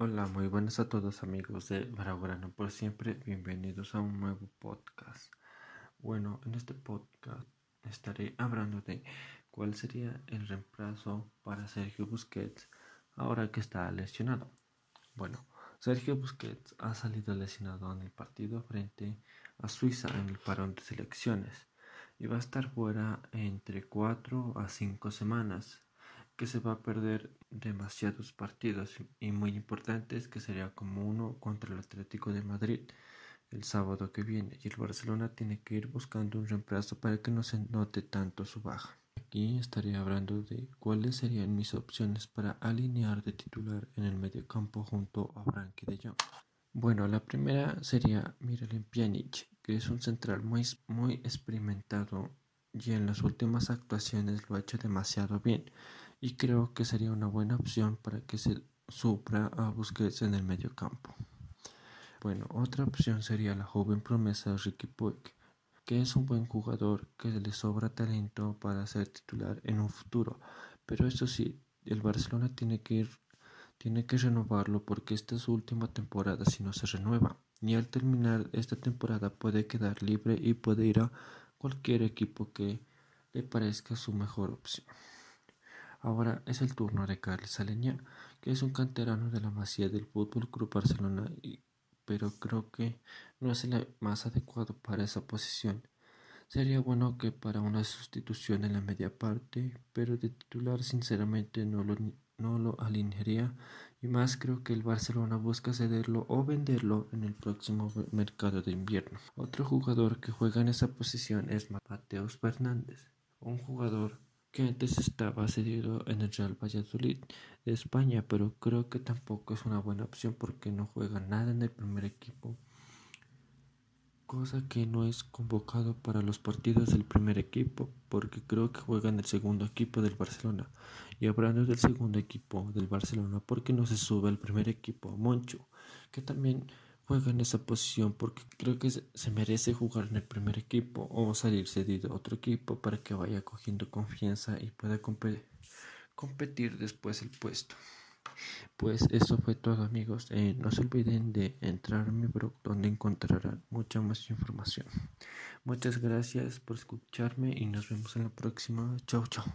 Hola, muy buenas a todos amigos de Baragorano por siempre, bienvenidos a un nuevo podcast. Bueno, en este podcast estaré hablando de cuál sería el reemplazo para Sergio Busquets ahora que está lesionado. Bueno, Sergio Busquets ha salido lesionado en el partido frente a Suiza en el parón de selecciones y va a estar fuera entre 4 a 5 semanas que se va a perder demasiados partidos y muy importantes que sería como uno contra el Atlético de Madrid el sábado que viene y el Barcelona tiene que ir buscando un reemplazo para que no se note tanto su baja. Aquí estaré hablando de cuáles serían mis opciones para alinear de titular en el mediocampo junto a Frankie de Jong. Bueno, la primera sería Miralem Pjanic, que es un central muy, muy experimentado y en las últimas actuaciones lo ha hecho demasiado bien y creo que sería una buena opción para que se supra a Busquets en el medio campo. Bueno, otra opción sería la joven promesa Ricky Puig, que es un buen jugador que le sobra talento para ser titular en un futuro, pero eso sí, el Barcelona tiene que ir tiene que renovarlo porque esta es su última temporada si no se renueva. Y al terminar esta temporada puede quedar libre y puede ir a cualquier equipo que le parezca su mejor opción. Ahora es el turno de Carles Aleñá, que es un canterano de la Masía del Fútbol Club Barcelona, pero creo que no es el más adecuado para esa posición. Sería bueno que para una sustitución en la media parte, pero de titular sinceramente no lo, no lo alinearía y más creo que el Barcelona busca cederlo o venderlo en el próximo mercado de invierno. Otro jugador que juega en esa posición es Mateos Fernández, un jugador que antes estaba cedido en el Real Valladolid de España, pero creo que tampoco es una buena opción porque no juega nada en el primer equipo, cosa que no es convocado para los partidos del primer equipo, porque creo que juega en el segundo equipo del Barcelona. Y hablando del segundo equipo del Barcelona, porque no se sube al primer equipo, Moncho, que también juega en esa posición porque creo que se merece jugar en el primer equipo o salir cedido a otro equipo para que vaya cogiendo confianza y pueda competir después el puesto. Pues eso fue todo amigos. Eh, no se olviden de entrar en mi blog donde encontrarán mucha más información. Muchas gracias por escucharme y nos vemos en la próxima. Chao, chao.